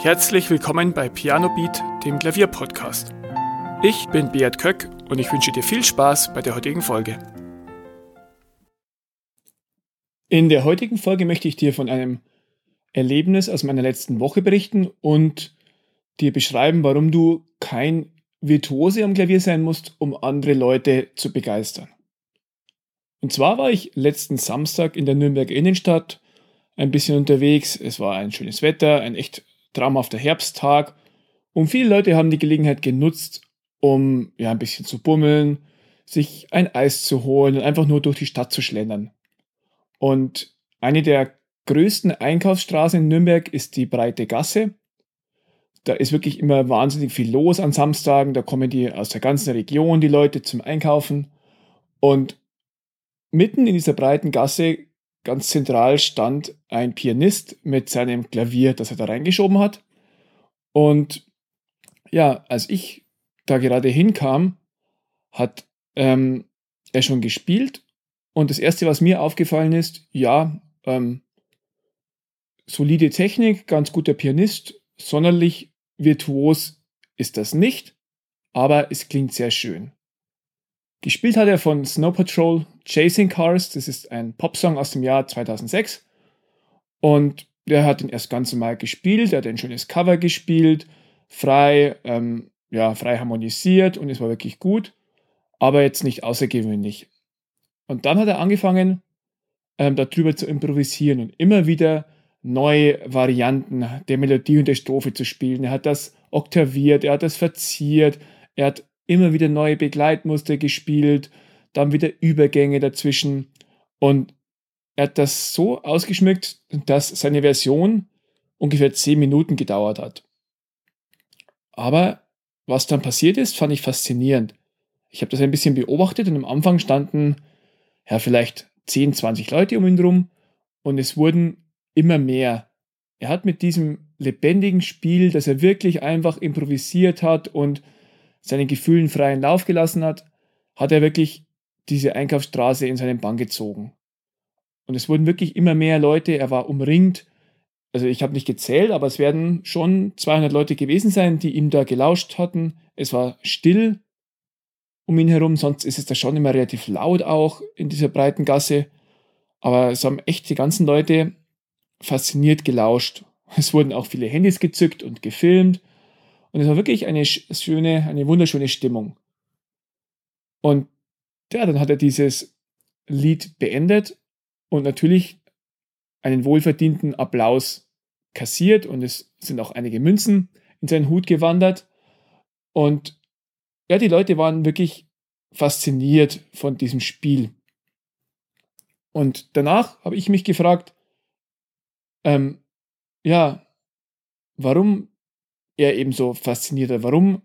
Herzlich willkommen bei Piano Beat, dem Klavierpodcast. Ich bin Beat Köck und ich wünsche dir viel Spaß bei der heutigen Folge. In der heutigen Folge möchte ich dir von einem Erlebnis aus meiner letzten Woche berichten und dir beschreiben, warum du kein Virtuose am Klavier sein musst, um andere Leute zu begeistern. Und zwar war ich letzten Samstag in der Nürnberger Innenstadt ein bisschen unterwegs. Es war ein schönes Wetter, ein echt traumhafter Herbsttag. Und viele Leute haben die Gelegenheit genutzt, um ja ein bisschen zu bummeln, sich ein Eis zu holen und einfach nur durch die Stadt zu schlendern. Und eine der größten Einkaufsstraßen in Nürnberg ist die Breite Gasse. Da ist wirklich immer wahnsinnig viel los an Samstagen. Da kommen die aus der ganzen Region, die Leute zum Einkaufen. Und mitten in dieser breiten Gasse ganz zentral stand ein Pianist mit seinem Klavier, das er da reingeschoben hat. Und ja, als ich da gerade hinkam, hat ähm, er schon gespielt. Und das Erste, was mir aufgefallen ist, ja, ähm, solide Technik, ganz guter Pianist, sonderlich virtuos ist das nicht, aber es klingt sehr schön. Gespielt hat er von Snow Patrol Chasing Cars, das ist ein Popsong aus dem Jahr 2006. Und der hat ihn erst ganz normal gespielt, er hat ein schönes Cover gespielt, frei, ähm, ja, frei harmonisiert und es war wirklich gut, aber jetzt nicht außergewöhnlich. Und dann hat er angefangen, ähm, darüber zu improvisieren und immer wieder neue Varianten der Melodie und der Strophe zu spielen. Er hat das oktaviert, er hat das verziert, er hat immer wieder neue Begleitmuster gespielt, dann wieder Übergänge dazwischen und er hat das so ausgeschmückt, dass seine Version ungefähr 10 Minuten gedauert hat. Aber was dann passiert ist, fand ich faszinierend. Ich habe das ein bisschen beobachtet und am Anfang standen ja vielleicht 10, 20 Leute um ihn rum und es wurden immer mehr. Er hat mit diesem lebendigen Spiel, dass er wirklich einfach improvisiert hat und seinen Gefühlen freien Lauf gelassen hat, hat er wirklich diese Einkaufsstraße in seinen Bann gezogen. Und es wurden wirklich immer mehr Leute, er war umringt. Also ich habe nicht gezählt, aber es werden schon 200 Leute gewesen sein, die ihm da gelauscht hatten. Es war still um ihn herum, sonst ist es da schon immer relativ laut auch in dieser breiten Gasse. Aber es haben echt die ganzen Leute fasziniert gelauscht. Es wurden auch viele Handys gezückt und gefilmt. Und es war wirklich eine schöne, eine wunderschöne Stimmung. Und ja, dann hat er dieses Lied beendet und natürlich einen wohlverdienten Applaus kassiert und es sind auch einige Münzen in seinen Hut gewandert. Und ja, die Leute waren wirklich fasziniert von diesem Spiel. Und danach habe ich mich gefragt, ähm, ja, warum er eben so fasziniert war, warum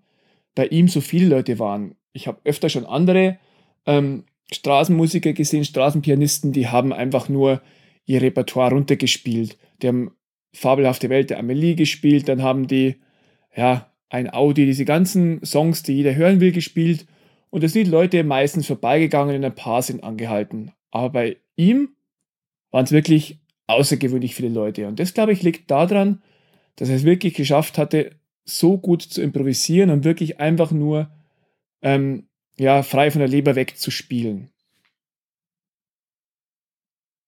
bei ihm so viele Leute waren. Ich habe öfter schon andere ähm, Straßenmusiker gesehen, Straßenpianisten, die haben einfach nur ihr Repertoire runtergespielt. Die haben Fabelhafte Welt der Amelie gespielt, dann haben die, ja, ein Audi, diese ganzen Songs, die jeder hören will, gespielt. Und da sind die Leute meistens vorbeigegangen und ein paar sind angehalten. Aber bei ihm waren es wirklich außergewöhnlich viele Leute. Und das, glaube ich, liegt daran, dass er es wirklich geschafft hatte, so gut zu improvisieren und wirklich einfach nur ähm, ja, frei von der Leber weg zu spielen.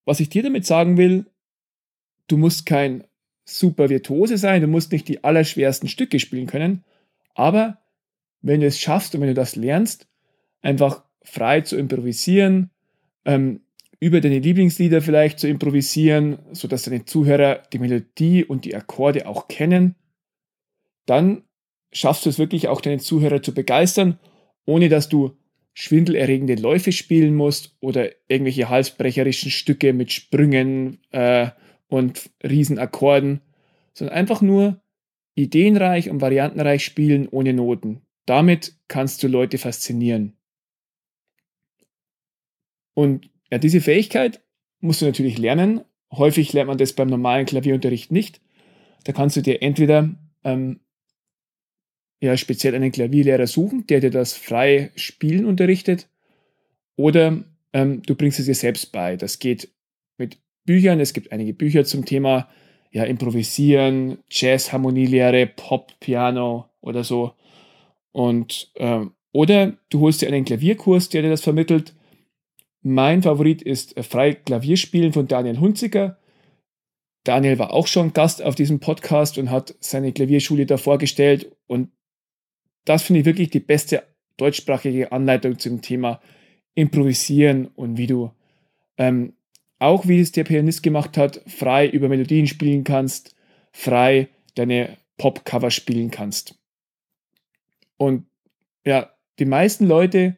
Was ich dir damit sagen will, du musst kein super Virtuose sein, du musst nicht die allerschwersten Stücke spielen können, aber wenn du es schaffst und wenn du das lernst, einfach frei zu improvisieren, ähm, über deine Lieblingslieder vielleicht zu improvisieren, sodass deine Zuhörer die Melodie und die Akkorde auch kennen, dann schaffst du es wirklich auch deine Zuhörer zu begeistern ohne dass du schwindelerregende Läufe spielen musst oder irgendwelche halsbrecherischen Stücke mit Sprüngen äh, und Riesenakkorden, sondern einfach nur ideenreich und variantenreich spielen ohne Noten. Damit kannst du Leute faszinieren. Und ja, diese Fähigkeit musst du natürlich lernen. Häufig lernt man das beim normalen Klavierunterricht nicht. Da kannst du dir entweder ähm, ja speziell einen Klavierlehrer suchen, der dir das frei spielen unterrichtet. Oder ähm, du bringst es dir selbst bei. Das geht mit Büchern. Es gibt einige Bücher zum Thema ja, Improvisieren, Jazz, Harmonielehre, Pop, Piano oder so. Und, ähm, oder du holst dir einen Klavierkurs, der dir das vermittelt. Mein Favorit ist Frei Klavierspielen von Daniel Hunziker. Daniel war auch schon Gast auf diesem Podcast und hat seine Klavierschule da vorgestellt. Und das finde ich wirklich die beste deutschsprachige Anleitung zum Thema Improvisieren und wie du ähm, auch wie es der Pianist gemacht hat, frei über Melodien spielen kannst, frei deine Pop-Cover spielen kannst. Und ja, die meisten Leute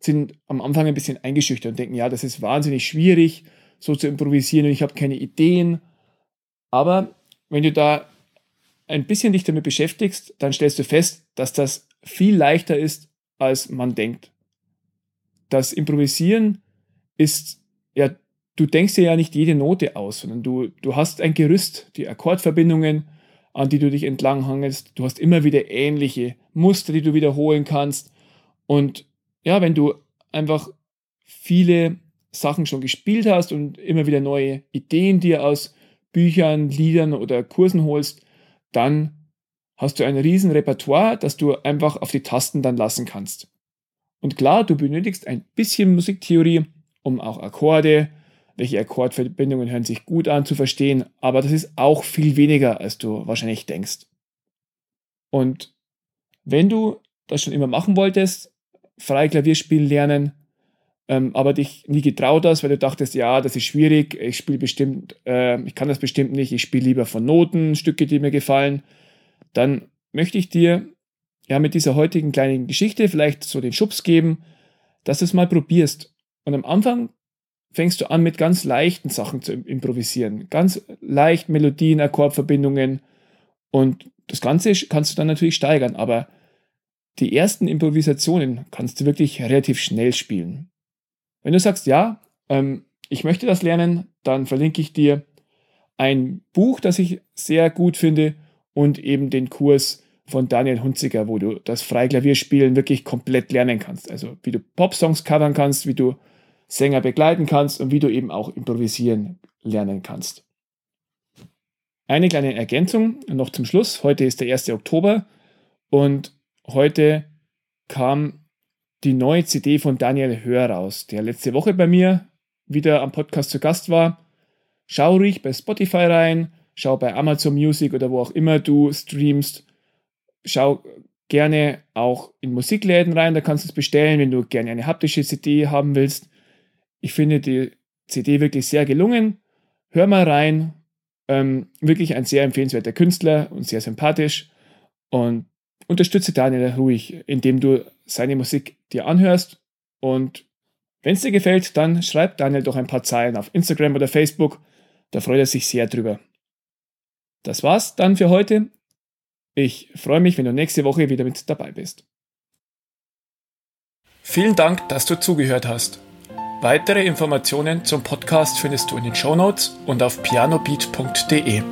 sind am Anfang ein bisschen eingeschüchtert und denken, ja, das ist wahnsinnig schwierig, so zu improvisieren und ich habe keine Ideen. Aber wenn du da ein bisschen dich damit beschäftigst, dann stellst du fest, dass das viel leichter ist, als man denkt. Das Improvisieren ist ja du denkst dir ja nicht jede Note aus, sondern du, du hast ein Gerüst, die Akkordverbindungen, an die du dich entlanghangelst. Du hast immer wieder ähnliche Muster, die du wiederholen kannst. Und ja, wenn du einfach viele Sachen schon gespielt hast und immer wieder neue Ideen dir aus Büchern, Liedern oder Kursen holst, dann hast du ein riesen Repertoire, das du einfach auf die Tasten dann lassen kannst. Und klar, du benötigst ein bisschen Musiktheorie, um auch Akkorde, welche Akkordverbindungen hören sich gut an zu verstehen, aber das ist auch viel weniger, als du wahrscheinlich denkst. Und wenn du das schon immer machen wolltest, frei Klavierspielen lernen, ähm, aber dich nie getraut hast, weil du dachtest, ja, das ist schwierig, ich spiele bestimmt, äh, ich kann das bestimmt nicht, ich spiele lieber von Noten Stücke, die mir gefallen, dann möchte ich dir ja mit dieser heutigen kleinen Geschichte vielleicht so den Schubs geben, dass du es mal probierst. Und am Anfang fängst du an mit ganz leichten Sachen zu improvisieren. Ganz leicht Melodien, Akkordverbindungen und das Ganze kannst du dann natürlich steigern, aber die ersten Improvisationen kannst du wirklich relativ schnell spielen. Wenn du sagst, ja, ähm, ich möchte das lernen, dann verlinke ich dir ein Buch, das ich sehr gut finde und eben den Kurs von Daniel Hunziker, wo du das Freiklavierspielen wirklich komplett lernen kannst. Also wie du Popsongs covern kannst, wie du Sänger begleiten kannst und wie du eben auch improvisieren lernen kannst. Eine kleine Ergänzung noch zum Schluss. Heute ist der 1. Oktober und heute kam die neue CD von Daniel Hör raus, der letzte Woche bei mir wieder am Podcast zu Gast war. Schau ruhig bei Spotify rein, schau bei Amazon Music oder wo auch immer du streamst. Schau gerne auch in Musikläden rein, da kannst du es bestellen, wenn du gerne eine haptische CD haben willst. Ich finde die CD wirklich sehr gelungen. Hör mal rein. Ähm, wirklich ein sehr empfehlenswerter Künstler und sehr sympathisch. Und unterstütze Daniel ruhig, indem du seine Musik dir anhörst. Und wenn es dir gefällt, dann schreib Daniel doch ein paar Zeilen auf Instagram oder Facebook. Da freut er sich sehr drüber. Das war's dann für heute. Ich freue mich, wenn du nächste Woche wieder mit dabei bist. Vielen Dank, dass du zugehört hast. Weitere Informationen zum Podcast findest du in den Shownotes und auf pianobeat.de.